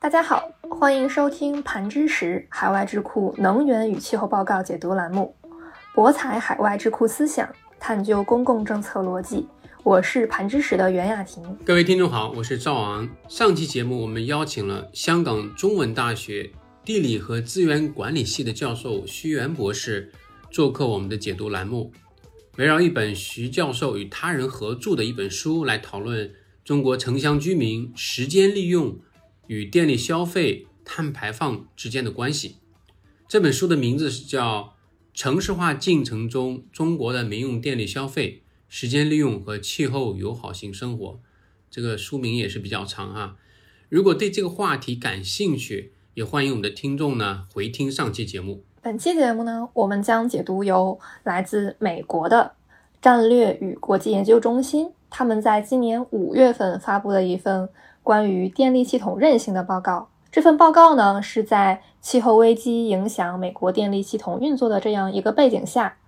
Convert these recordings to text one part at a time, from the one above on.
大家好，欢迎收听盘知识海外智库能源与气候报告解读栏目，博采海外智库思想，探究公共政策逻辑。我是盘知识的袁雅婷。各位听众好，我是赵昂。上期节目我们邀请了香港中文大学地理和资源管理系的教授徐元博士做客我们的解读栏目，围绕一本徐教授与他人合著的一本书来讨论中国城乡居民时间利用。与电力消费、碳排放之间的关系。这本书的名字是叫《城市化进程中中国的民用电力消费、时间利用和气候友好型生活》。这个书名也是比较长哈。如果对这个话题感兴趣，也欢迎我们的听众呢回听上期节目。本期节目呢，我们将解读由来自美国的战略与国际研究中心他们在今年五月份发布了一份。关于电力系统韧性的报告，这份报告呢是在气候危机影响美国电力系统运作的这样一个背景下，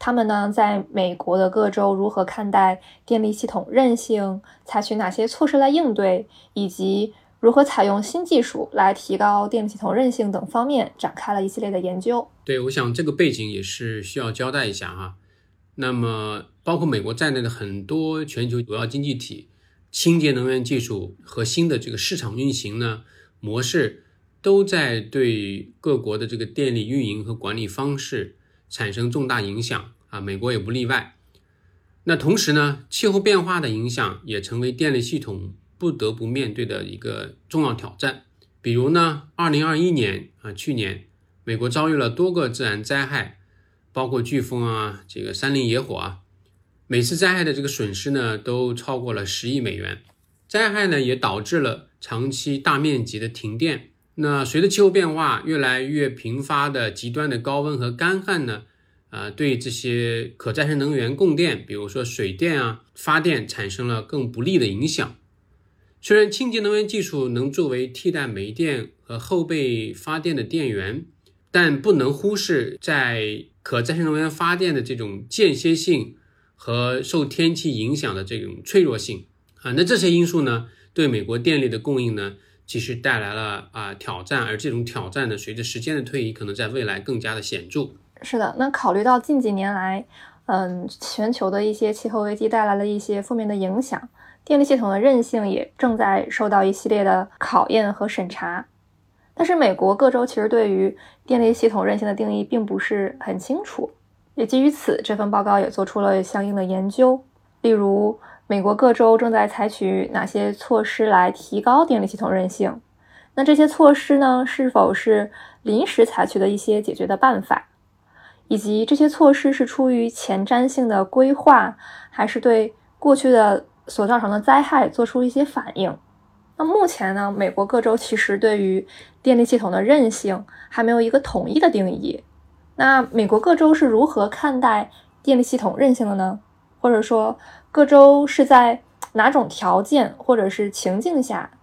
他们呢在美国的各州如何看待电力系统韧性，采取哪些措施来应对，以及如何采用新技术来提高电力系统韧性等方面展开了一系列的研究。对，我想这个背景也是需要交代一下哈。那么，包括美国在内的很多全球主要经济体。清洁能源技术和新的这个市场运行呢模式，都在对各国的这个电力运营和管理方式产生重大影响啊，美国也不例外。那同时呢，气候变化的影响也成为电力系统不得不面对的一个重要挑战。比如呢，二零二一年啊，去年美国遭遇了多个自然灾害，包括飓风啊，这个山林野火啊。每次灾害的这个损失呢，都超过了十亿美元。灾害呢，也导致了长期大面积的停电。那随着气候变化，越来越频发的极端的高温和干旱呢，啊，对这些可再生能源供电，比如说水电啊，发电产生了更不利的影响。虽然清洁能源技术能作为替代煤电和后备发电的电源，但不能忽视在可再生能源发电的这种间歇性。和受天气影响的这种脆弱性啊，那这些因素呢，对美国电力的供应呢，其实带来了啊挑战，而这种挑战呢，随着时间的推移，可能在未来更加的显著。是的，那考虑到近几年来，嗯，全球的一些气候危机带来了一些负面的影响，电力系统的韧性也正在受到一系列的考验和审查。但是，美国各州其实对于电力系统韧性的定义并不是很清楚。也基于此，这份报告也做出了相应的研究。例如，美国各州正在采取哪些措施来提高电力系统韧性？那这些措施呢，是否是临时采取的一些解决的办法？以及这些措施是出于前瞻性的规划，还是对过去的所造成的灾害做出一些反应？那目前呢，美国各州其实对于电力系统的韧性还没有一个统一的定义。那美国各州是如何看待电力系统韧性的呢？或者说，各州是在哪种条件或者是情境下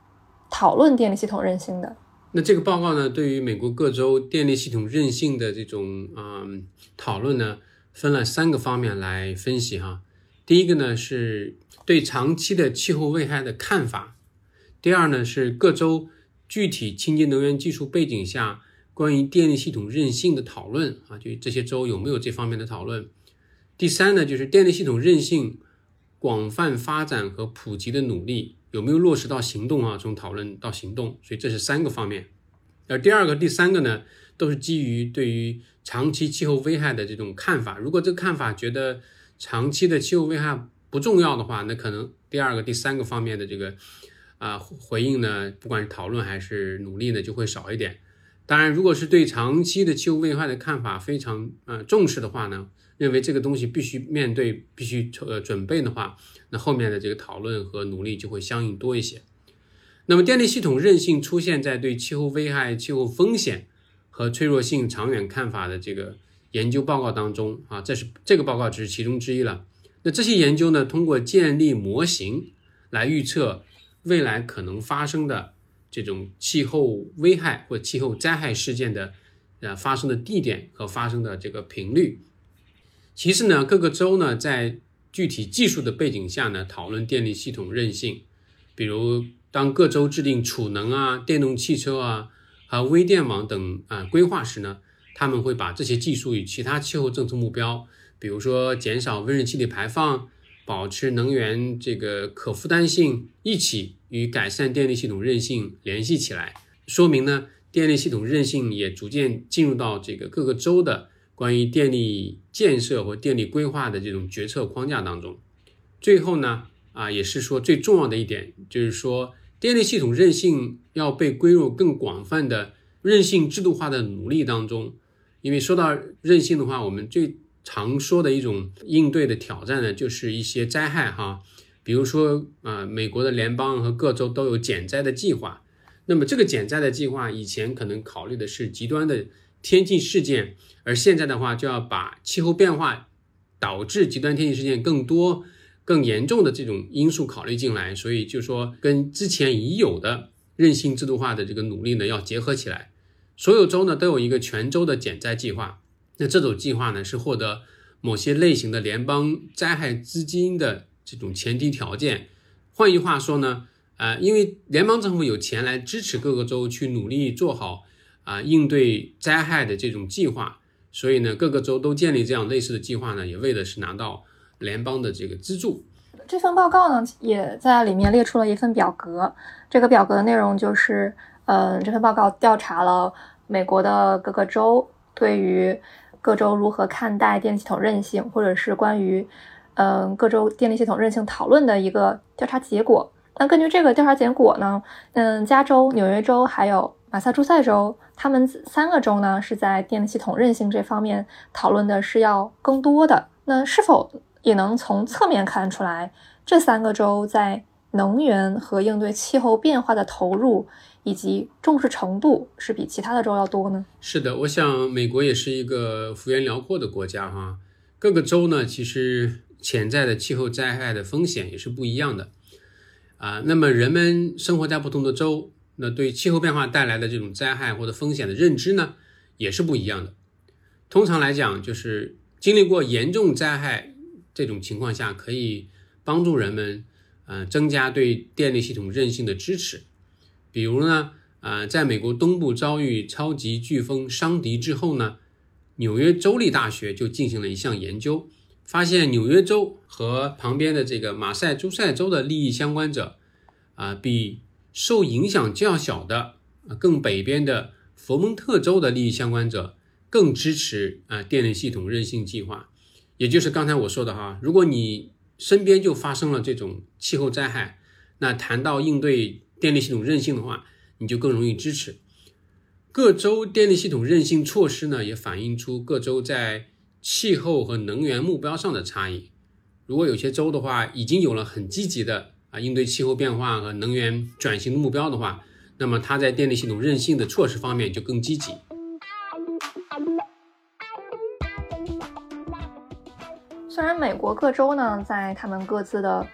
讨论电力系统韧性的？那这个报告呢，对于美国各州电力系统韧性的这种啊讨论呢，分了三个方面来分析哈。第一个呢，是对长期的气候危害的看法；第二呢，是各州具体清洁能源技术背景下。关于电力系统韧性的讨论啊，就这些州有没有这方面的讨论？第三呢，就是电力系统韧性广泛发展和普及的努力有没有落实到行动啊？从讨论到行动，所以这是三个方面。而第二个、第三个呢，都是基于对于长期气候危害的这种看法。如果这个看法觉得长期的气候危害不重要的话，那可能第二个、第三个方面的这个啊回应呢，不管是讨论还是努力呢，就会少一点。当然，如果是对长期的气候危害的看法非常呃重视的话呢，认为这个东西必须面对、必须呃准备的话，那后面的这个讨论和努力就会相应多一些。那么，电力系统韧性出现在对气候危害、气候风险和脆弱性长远看法的这个研究报告当中啊，这是这个报告只是其中之一了。那这些研究呢，通过建立模型来预测未来可能发生的。这种气候危害或气候灾害事件的，呃，发生的地点和发生的这个频率。其次呢，各个州呢，在具体技术的背景下呢，讨论电力系统韧性，比如当各州制定储能啊、电动汽车啊和微电网等啊规划时呢，他们会把这些技术与其他气候政策目标，比如说减少温室气体排放、保持能源这个可负担性，一起与改善电力系统韧性联系起来，说明呢，电力系统韧性也逐渐进入到这个各个州的关于电力建设或电力规划的这种决策框架当中。最后呢，啊，也是说最重要的一点，就是说电力系统韧性要被归入更广泛的韧性制度化的努力当中。因为说到韧性的话，我们最常说的一种应对的挑战呢，就是一些灾害哈，比如说啊，美国的联邦和各州都有减灾的计划。那么这个减灾的计划以前可能考虑的是极端的天气事件，而现在的话就要把气候变化导致极端天气事件更多。更严重的这种因素考虑进来，所以就说跟之前已有的韧性制度化的这个努力呢要结合起来。所有州呢都有一个全州的减灾计划，那这种计划呢是获得某些类型的联邦灾害资金的这种前提条件。换句话说呢，呃，因为联邦政府有钱来支持各个州去努力做好啊应对灾害的这种计划，所以呢各个州都建立这样类似的计划呢，也为的是拿到。联邦的这个资助，这份报告呢，也在里面列出了一份表格。这个表格的内容就是，嗯，这份报告调查了美国的各个州对于各州如何看待电力系统韧性，或者是关于，嗯，各州电力系统韧性讨论的一个调查结果。那根据这个调查结果呢，嗯，加州、纽约州还有马萨诸塞州，他们三个州呢是在电力系统韧性这方面讨论的是要更多的。那是否？也能从侧面看出来，这三个州在能源和应对气候变化的投入以及重视程度是比其他的州要多呢。是的，我想美国也是一个幅员辽阔的国家哈，各个州呢其实潜在的气候灾害的风险也是不一样的啊。那么人们生活在不同的州，那对气候变化带来的这种灾害或者风险的认知呢也是不一样的。通常来讲，就是经历过严重灾害。这种情况下，可以帮助人们，呃，增加对电力系统韧性的支持。比如呢，呃，在美国东部遭遇超级飓风伤迪之后呢，纽约州立大学就进行了一项研究，发现纽约州和旁边的这个马赛诸塞州的利益相关者，啊，比受影响较小的啊、更北边的佛蒙特州的利益相关者更支持啊电力系统韧性计划。也就是刚才我说的哈，如果你身边就发生了这种气候灾害，那谈到应对电力系统韧性的话，你就更容易支持。各州电力系统韧性措施呢，也反映出各州在气候和能源目标上的差异。如果有些州的话，已经有了很积极的啊应对气候变化和能源转型的目标的话，那么它在电力系统韧性的措施方面就更积极。虽然美国各州呢，在他们各自的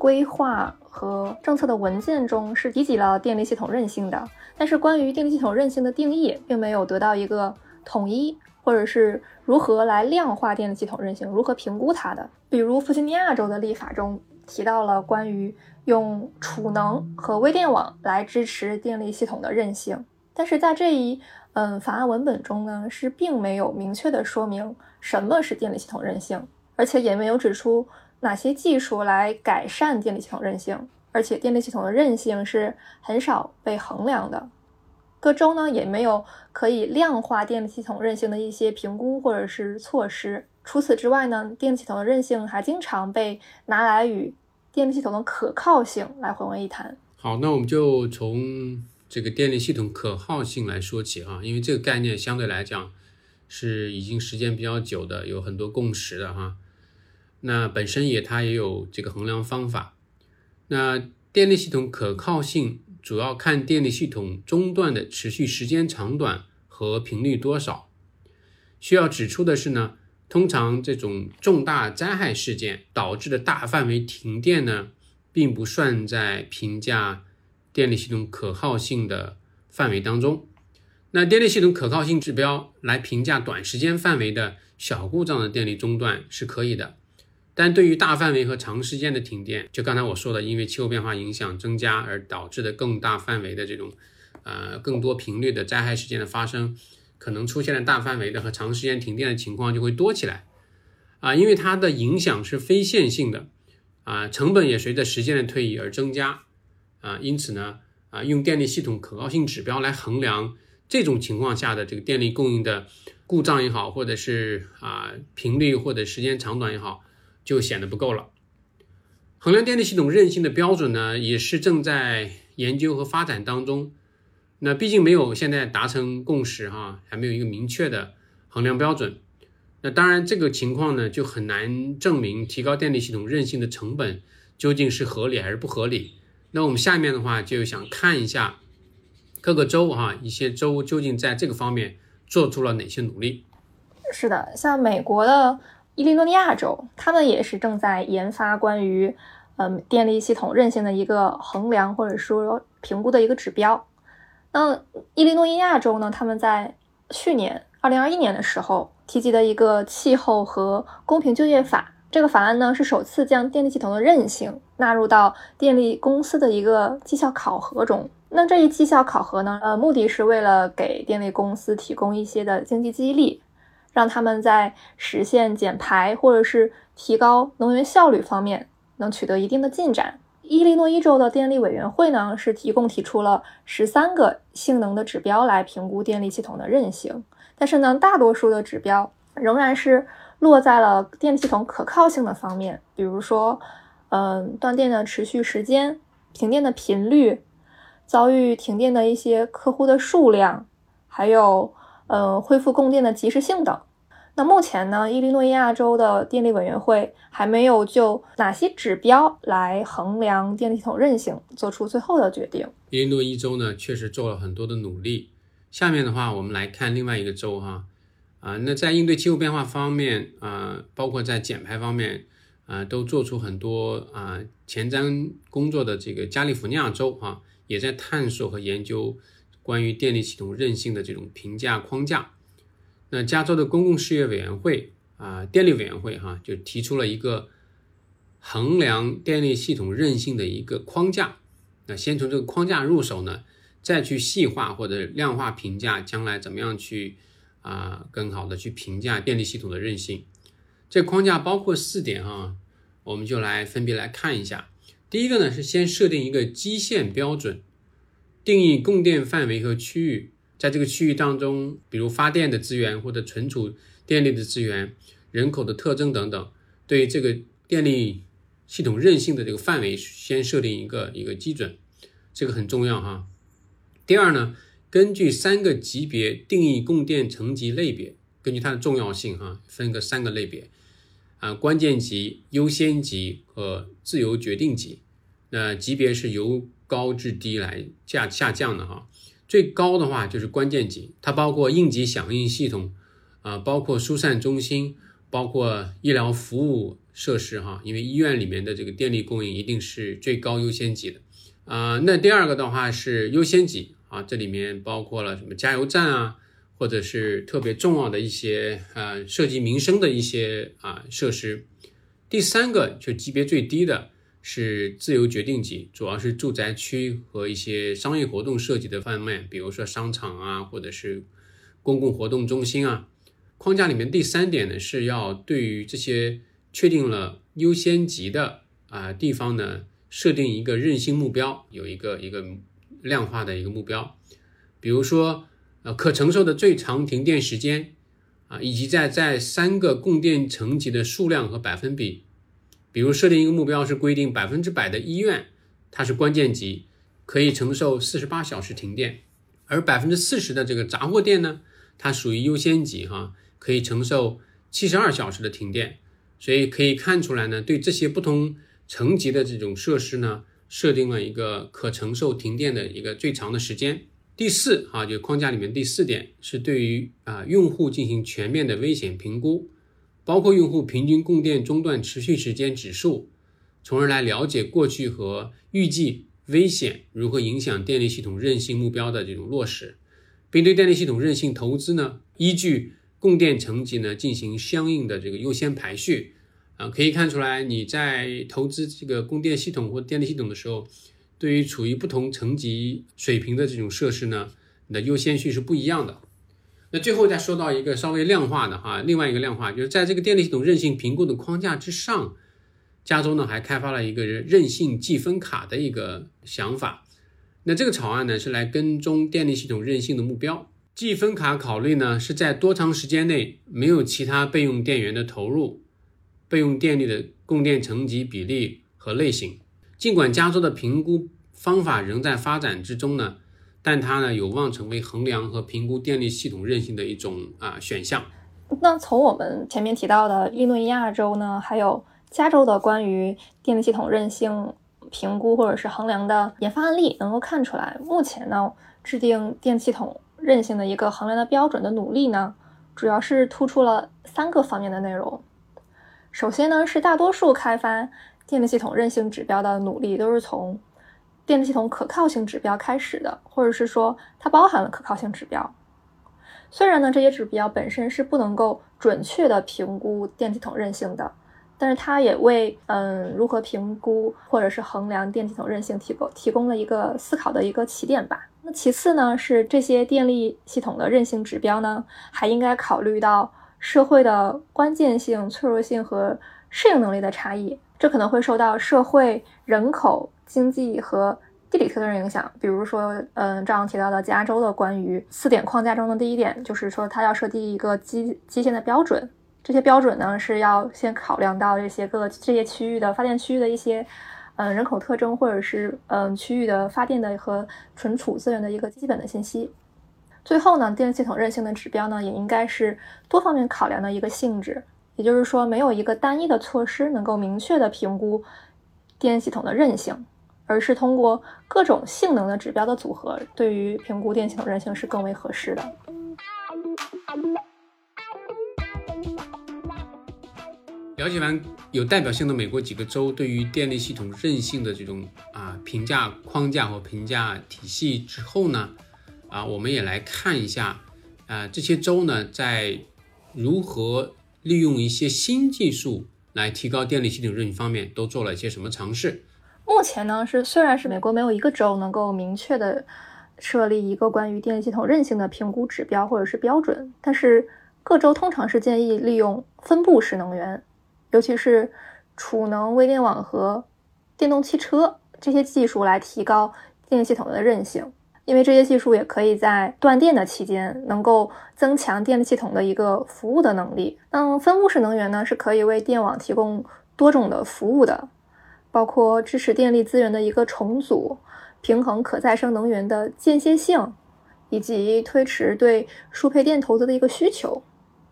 规划和政策的文件中是提及了电力系统韧性的，但是关于电力系统韧性的定义，并没有得到一个统一，或者是如何来量化电力系统韧性，如何评估它的。比如弗吉尼亚州的立法中提到了关于用储能和微电网来支持电力系统的韧性，但是在这一嗯法案文本中呢，是并没有明确的说明什么是电力系统韧性。而且也没有指出哪些技术来改善电力系统韧性，而且电力系统的韧性是很少被衡量的。各州呢也没有可以量化电力系统韧性的一些评估或者是措施。除此之外呢，电力系统的韧性还经常被拿来与电力系统的可靠性来混为一谈。好，那我们就从这个电力系统可靠性来说起哈，因为这个概念相对来讲是已经时间比较久的，有很多共识的哈。那本身也它也有这个衡量方法。那电力系统可靠性主要看电力系统中断的持续时间长短和频率多少。需要指出的是呢，通常这种重大灾害事件导致的大范围停电呢，并不算在评价电力系统可靠性的范围当中。那电力系统可靠性指标来评价短时间范围的小故障的电力中断是可以的。但对于大范围和长时间的停电，就刚才我说的，因为气候变化影响增加而导致的更大范围的这种，呃，更多频率的灾害事件的发生，可能出现了大范围的和长时间停电的情况就会多起来，啊，因为它的影响是非线性的，啊，成本也随着时间的推移而增加，啊，因此呢，啊，用电力系统可靠性指标来衡量这种情况下的这个电力供应的故障也好，或者是啊频率或者时间长短也好。就显得不够了。衡量电力系统韧性的标准呢，也是正在研究和发展当中。那毕竟没有现在达成共识哈，还没有一个明确的衡量标准。那当然，这个情况呢，就很难证明提高电力系统韧性的成本究竟是合理还是不合理。那我们下面的话就想看一下各个州哈，一些州究竟在这个方面做出了哪些努力。是的，像美国的。伊利诺伊亚州，他们也是正在研发关于，嗯，电力系统韧性的一个衡量或者说评估的一个指标。那伊利诺伊亚州呢，他们在去年二零二一年的时候提及的一个气候和公平就业法，这个法案呢是首次将电力系统的韧性纳入到电力公司的一个绩效考核中。那这一绩效考核呢，呃，目的是为了给电力公司提供一些的经济激励。让他们在实现减排或者是提高能源效率方面能取得一定的进展。伊利诺伊州的电力委员会呢，是一共提出了十三个性能的指标来评估电力系统的韧性，但是呢，大多数的指标仍然是落在了电力系统可靠性的方面，比如说，嗯，断电的持续时间、停电的频率、遭遇停电的一些客户的数量，还有。呃，恢复供电的及时性等。那目前呢，伊利诺伊亚州的电力委员会还没有就哪些指标来衡量电力系统韧性做出最后的决定。伊利诺伊州呢，确实做了很多的努力。下面的话，我们来看另外一个州哈，啊，那在应对气候变化方面啊，包括在减排方面啊，都做出很多啊前瞻工作的这个加利福尼亚州啊，也在探索和研究。关于电力系统韧性的这种评价框架，那加州的公共事业委员会啊，电力委员会哈，就提出了一个衡量电力系统韧性的一个框架。那先从这个框架入手呢，再去细化或者量化评价，将来怎么样去啊更好的去评价电力系统的韧性。这框架包括四点哈，我们就来分别来看一下。第一个呢是先设定一个基线标准。定义供电范围和区域，在这个区域当中，比如发电的资源或者存储电力的资源、人口的特征等等，对这个电力系统韧性的这个范围，先设定一个一个基准，这个很重要哈。第二呢，根据三个级别定义供电层级类别，根据它的重要性哈，分个三个类别啊，关键级、优先级和自由决定级。那级别是由高至低来下下降的哈，最高的话就是关键级，它包括应急响应系统，啊，包括疏散中心，包括医疗服务设施哈，因为医院里面的这个电力供应一定是最高优先级的，啊，那第二个的话是优先级啊，这里面包括了什么加油站啊，或者是特别重要的一些呃涉及民生的一些啊设施，第三个就级别最低的。是自由决定级，主要是住宅区和一些商业活动涉及的方面，比如说商场啊，或者是公共活动中心啊。框架里面第三点呢，是要对于这些确定了优先级的啊地方呢，设定一个韧性目标，有一个一个量化的一个目标，比如说呃可承受的最长停电时间啊，以及在在三个供电层级的数量和百分比。比如设定一个目标是规定百分之百的医院，它是关键级，可以承受四十八小时停电，而百分之四十的这个杂货店呢，它属于优先级哈，可以承受七十二小时的停电。所以可以看出来呢，对这些不同层级的这种设施呢，设定了一个可承受停电的一个最长的时间。第四哈，就框架里面第四点是对于啊用户进行全面的危险评估。包括用户平均供电中断持续时间指数，从而来了解过去和预计危险如何影响电力系统韧性目标的这种落实，并对电力系统韧性投资呢，依据供电层级呢进行相应的这个优先排序，啊，可以看出来你在投资这个供电系统或电力系统的时候，对于处于不同层级水平的这种设施呢，你的优先序是不一样的。那最后再说到一个稍微量化的哈，另外一个量化就是在这个电力系统韧性评估的框架之上，加州呢还开发了一个韧性计分卡的一个想法。那这个草案呢是来跟踪电力系统韧性的目标。计分卡考虑呢是在多长时间内没有其他备用电源的投入。备用电力的供电层级比例和类型，尽管加州的评估方法仍在发展之中呢，但它呢有望成为衡量和评估电力系统韧性的一种啊选项。那从我们前面提到的伊诺伊亚州呢，还有加州的关于电力系统韧性评估或者是衡量的研发案例，能够看出来，目前呢制定电系统韧性的一个衡量的标准的努力呢，主要是突出了三个方面的内容。首先呢，是大多数开发电力系统韧性指标的努力都是从电力系统可靠性指标开始的，或者是说它包含了可靠性指标。虽然呢，这些指标本身是不能够准确的评估电系统韧性的，但是它也为嗯如何评估或者是衡量电系统韧性提供提供了一个思考的一个起点吧。那其次呢，是这些电力系统的韧性指标呢，还应该考虑到。社会的关键性、脆弱性和适应能力的差异，这可能会受到社会、人口、经济和地理特征影响。比如说，嗯，这样提到的加州的关于四点框架中的第一点，就是说它要设定一个基基线的标准。这些标准呢，是要先考量到这些各这些区域的发电区域的一些，嗯，人口特征，或者是嗯区域的发电的和存储资源的一个基本的信息。最后呢，电力系统韧性的指标呢，也应该是多方面考量的一个性质。也就是说，没有一个单一的措施能够明确的评估电系统的韧性，而是通过各种性能的指标的组合，对于评估电系统韧性是更为合适的。了解完有代表性的美国几个州对于电力系统韧性的这种啊评价框架和评价体系之后呢？啊，我们也来看一下，啊，这些州呢，在如何利用一些新技术来提高电力系统韧性方面，都做了一些什么尝试？目前呢，是虽然是美国没有一个州能够明确的设立一个关于电力系统韧性的评估指标或者是标准，但是各州通常是建议利用分布式能源，尤其是储能、微电网和电动汽车这些技术来提高电力系统的韧性。因为这些技术也可以在断电的期间，能够增强电力系统的一个服务的能力。那分布式能源呢，是可以为电网提供多种的服务的，包括支持电力资源的一个重组、平衡可再生能源的间歇性，以及推迟对输配电投资的一个需求。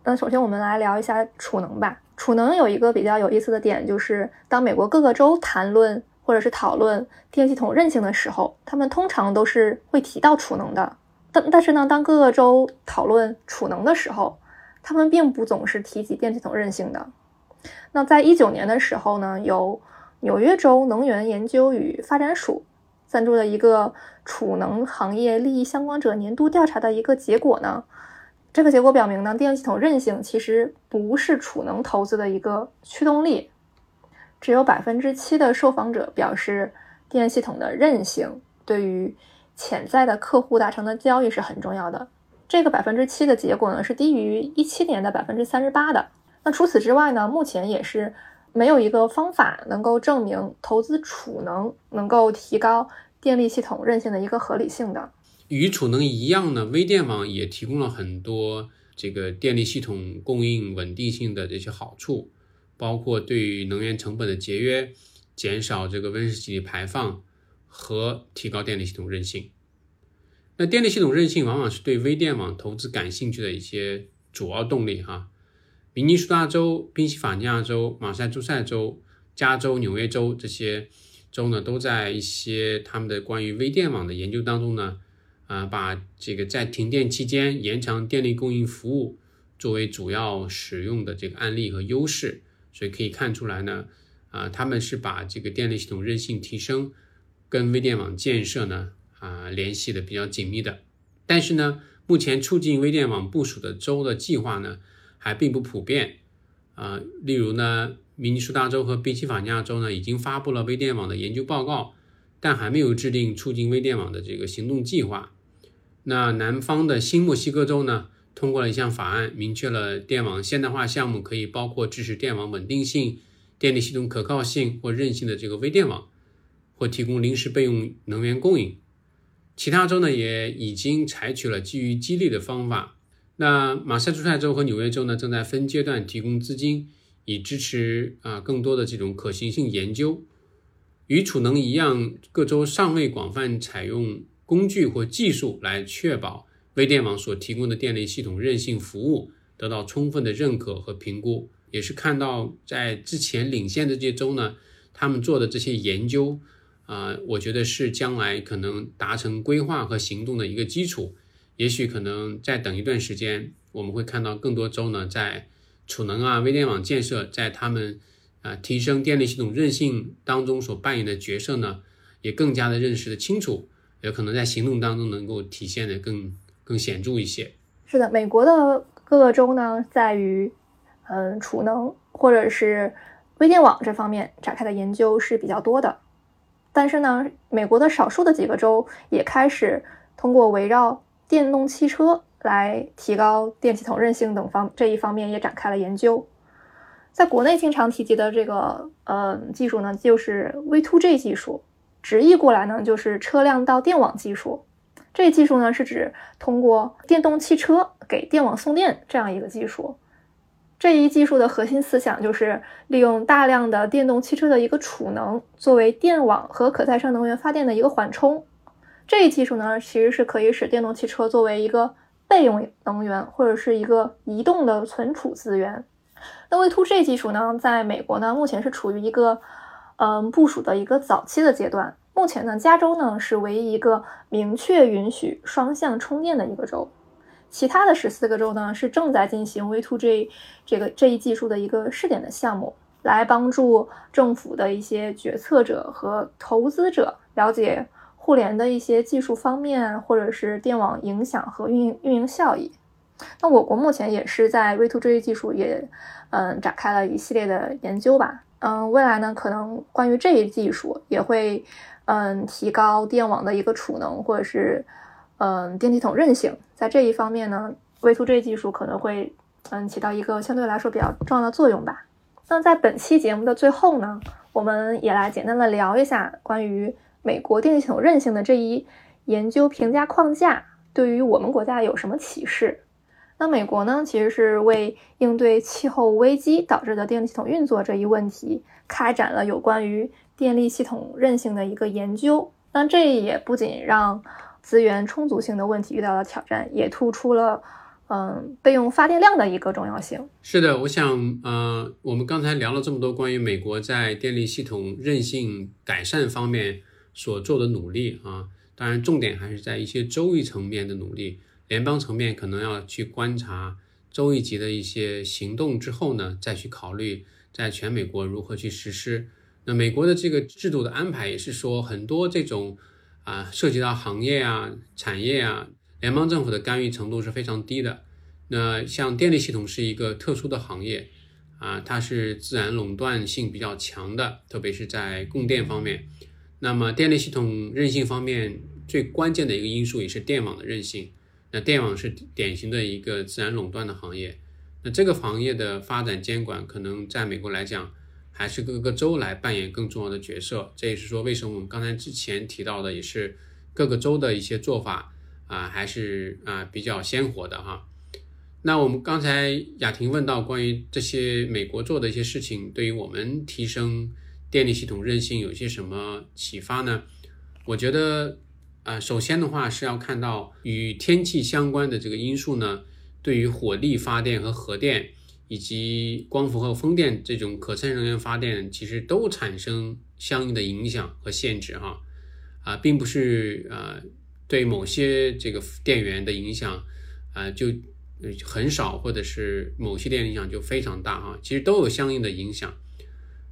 那首先我们来聊一下储能吧。储能有一个比较有意思的点，就是当美国各个州谈论。或者是讨论电系统韧性的时候，他们通常都是会提到储能的。但但是呢，当各个州讨论储能的时候，他们并不总是提及电系统韧性的。那在一九年的时候呢，由纽约州能源研究与发展署赞助的一个储能行业利益相关者年度调查的一个结果呢，这个结果表明呢，电力系统韧性其实不是储能投资的一个驱动力。只有百分之七的受访者表示，电系统的韧性对于潜在的客户达成的交易是很重要的。这个百分之七的结果呢，是低于一七年的百分之三十八的。那除此之外呢，目前也是没有一个方法能够证明投资储能能够提高电力系统韧性的一个合理性的。与储能一样呢，微电网也提供了很多这个电力系统供应稳定性的这些好处。包括对于能源成本的节约、减少这个温室气体排放和提高电力系统韧性。那电力系统韧性往往是对微电网投资感兴趣的一些主要动力哈。明尼苏达州、宾夕法尼亚州、马萨诸塞州、加州、纽约州这些州呢，都在一些他们的关于微电网的研究当中呢，啊，把这个在停电期间延长电力供应服务作为主要使用的这个案例和优势。所以可以看出来呢，啊，他们是把这个电力系统韧性提升跟微电网建设呢，啊，联系的比较紧密的。但是呢，目前促进微电网部署的州的计划呢，还并不普遍，啊，例如呢，明尼苏达州和宾夕法尼亚州呢已经发布了微电网的研究报告，但还没有制定促进微电网的这个行动计划。那南方的新墨西哥州呢，通过了一项法案，明确了电网现代化项目可以包括支持电网稳定性、电力系统可靠性或韧性的这个微电网，或提供临时备用能源供应。其他州呢也已经采取了基于激励的方法。那马萨诸塞州和纽约州呢，正在分阶段提供资金，以支持啊更多的这种可行性研究。与储能一样，各州尚未广泛采用工具或技术来确保微电网所提供的电力系统韧性服务得到充分的认可和评估。也是看到在之前领先的这些州呢，他们做的这些研究啊，我觉得是将来可能达成规划和行动的一个基础。也许可能再等一段时间，我们会看到更多州呢，在储能啊、微电网建设，在他们啊提升电力系统韧性当中所扮演的角色呢，也更加的认识的清楚，有可能在行动当中能够体现的更更显著一些。是的，美国的各个州呢，在于嗯储能或者是微电网这方面展开的研究是比较多的，但是呢，美国的少数的几个州也开始通过围绕电动汽车来提高电系统韧性等方这一方面也展开了研究。在国内经常提及的这个呃技术呢，就是 V2G 技术，直译过来呢就是车辆到电网技术。这技术呢是指通过电动汽车给电网送电这样一个技术。这一技术的核心思想就是利用大量的电动汽车的一个储能，作为电网和可再生能源发电的一个缓冲。这一技术呢，其实是可以使电动汽车作为一个备用能源，或者是一个移动的存储资源。那 V2G 技术呢，在美国呢，目前是处于一个嗯部署的一个早期的阶段。目前呢，加州呢是唯一一个明确允许双向充电的一个州，其他的十四个州呢是正在进行 V2G 这个这一技术的一个试点的项目，来帮助政府的一些决策者和投资者了解。互联的一些技术方面，或者是电网影响和运营运营效益。那我国目前也是在 V2G 技术也嗯展开了一系列的研究吧。嗯，未来呢，可能关于这一技术也会嗯提高电网的一个储能，或者是嗯电系统韧性。在这一方面呢，V2G 技术可能会嗯起到一个相对来说比较重要的作用吧。那在本期节目的最后呢，我们也来简单的聊一下关于。美国电力系统韧性的这一研究评价框架对于我们国家有什么启示？那美国呢，其实是为应对气候危机导致的电力系统运作这一问题，开展了有关于电力系统韧性的一个研究。那这也不仅让资源充足性的问题遇到了挑战，也突出了嗯备用发电量的一个重要性。是的，我想，呃，我们刚才聊了这么多关于美国在电力系统韧性改善方面。所做的努力啊，当然重点还是在一些州域层面的努力，联邦层面可能要去观察州一级的一些行动之后呢，再去考虑在全美国如何去实施。那美国的这个制度的安排也是说，很多这种啊涉及到行业啊、产业啊，联邦政府的干预程度是非常低的。那像电力系统是一个特殊的行业啊，它是自然垄断性比较强的，特别是在供电方面。那么，电力系统韧性方面最关键的一个因素也是电网的韧性。那电网是典型的一个自然垄断的行业。那这个行业的发展监管，可能在美国来讲，还是各个州来扮演更重要的角色。这也是说，为什么我们刚才之前提到的，也是各个州的一些做法啊，还是啊比较鲜活的哈。那我们刚才雅婷问到关于这些美国做的一些事情，对于我们提升。电力系统韧性有些什么启发呢？我觉得，呃，首先的话是要看到与天气相关的这个因素呢，对于火力发电和核电，以及光伏和风电这种可再生能源发电，其实都产生相应的影响和限制哈。啊，并不是呃对某些这个电源的影响啊就很少，或者是某些电影响就非常大哈，其实都有相应的影响。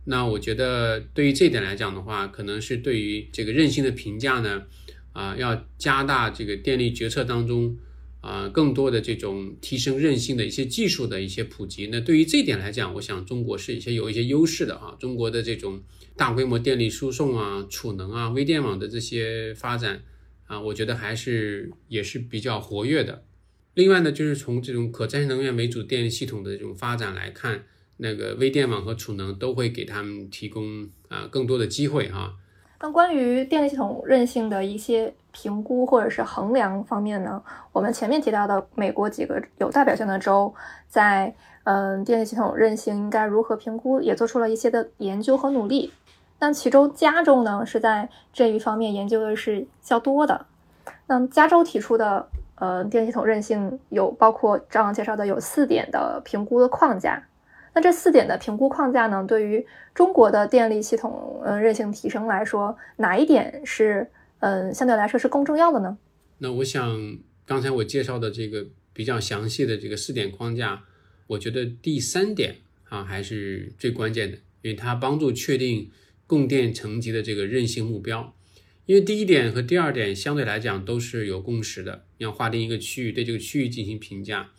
那我觉得对于这点来讲的话，可能是对于这个韧性的评价呢，啊，要加大这个电力决策当中啊更多的这种提升韧性的一些技术的一些普及。那对于这一点来讲，我想中国是一些有一些优势的啊。中国的这种大规模电力输送啊、储能啊、微电网的这些发展啊，我觉得还是也是比较活跃的。另外呢，就是从这种可再生能源为主电力系统的这种发展来看，那个微电网和储能都会给他们提供啊更多的机会哈。那关于电力系统韧性的一些评估或者是衡量方面呢，我们前面提到的美国几个有代表性的州，在嗯电力系统韧性应该如何评估，也做出了一些的研究和努力。那其中加州呢，是在这一方面研究的是较多的。那加州提出的。呃，电力系统韧性有包括刚刚介绍的有四点的评估的框架。那这四点的评估框架呢，对于中国的电力系统嗯韧性提升来说，哪一点是嗯相对来说是更重要的呢？那我想刚才我介绍的这个比较详细的这个四点框架，我觉得第三点啊还是最关键的，因为它帮助确定供电层级的这个韧性目标。因为第一点和第二点相对来讲都是有共识的，要划定一个区域，对这个区域进行评价。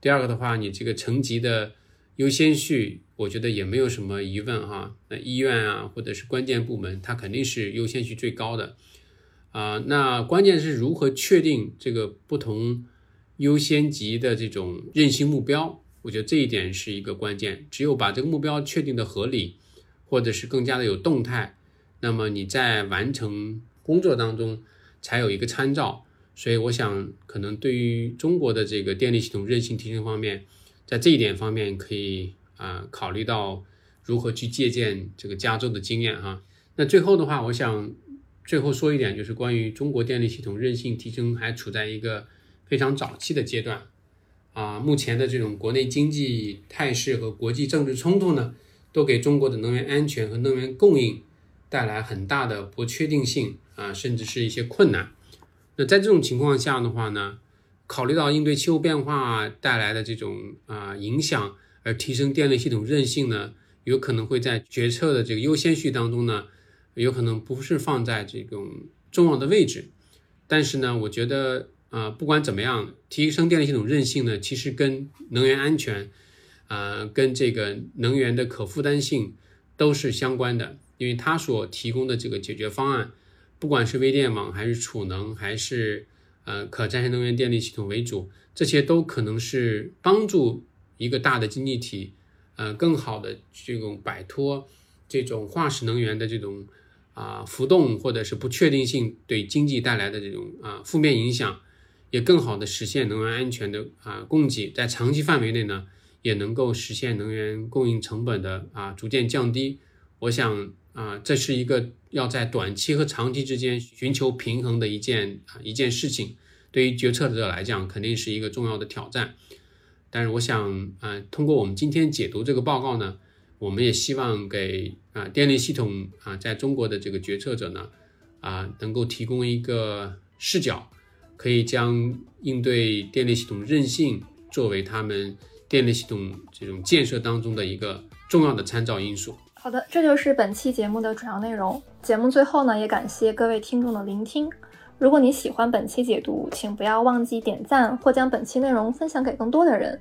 第二个的话，你这个层级的优先序，我觉得也没有什么疑问哈。那医院啊，或者是关键部门，它肯定是优先序最高的啊。那关键是如何确定这个不同优先级的这种韧性目标？我觉得这一点是一个关键。只有把这个目标确定的合理，或者是更加的有动态，那么你在完成。工作当中才有一个参照，所以我想可能对于中国的这个电力系统韧性提升方面，在这一点方面可以啊考虑到如何去借鉴这个加州的经验哈。那最后的话，我想最后说一点，就是关于中国电力系统韧性提升还处在一个非常早期的阶段啊。目前的这种国内经济态势和国际政治冲突呢，都给中国的能源安全和能源供应带来很大的不确定性。啊，甚至是一些困难。那在这种情况下的话呢，考虑到应对气候变化带来的这种啊影响，而提升电力系统韧性呢，有可能会在决策的这个优先序当中呢，有可能不是放在这种重要的位置。但是呢，我觉得啊，不管怎么样，提升电力系统韧性呢，其实跟能源安全啊，跟这个能源的可负担性都是相关的，因为它所提供的这个解决方案。不管是微电网还是储能，还是呃可再生能源电力系统为主，这些都可能是帮助一个大的经济体，呃更好的这种摆脱这种化石能源的这种啊浮动或者是不确定性对经济带来的这种啊负面影响，也更好的实现能源安全的啊供给，在长期范围内呢，也能够实现能源供应成本的啊逐渐降低。我想。啊，这是一个要在短期和长期之间寻求平衡的一件啊一件事情，对于决策者来讲肯定是一个重要的挑战。但是我想啊，通过我们今天解读这个报告呢，我们也希望给啊电力系统啊在中国的这个决策者呢啊能够提供一个视角，可以将应对电力系统韧性作为他们电力系统这种建设当中的一个重要的参照因素。好的，这就是本期节目的主要内容。节目最后呢，也感谢各位听众的聆听。如果你喜欢本期解读，请不要忘记点赞或将本期内容分享给更多的人。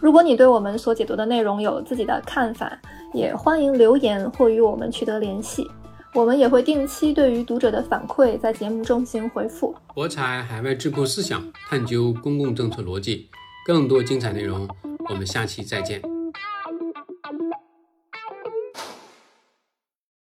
如果你对我们所解读的内容有自己的看法，也欢迎留言或与我们取得联系。我们也会定期对于读者的反馈在节目中进行回复。博采海外智库思想，探究公共政策逻辑，更多精彩内容，我们下期再见。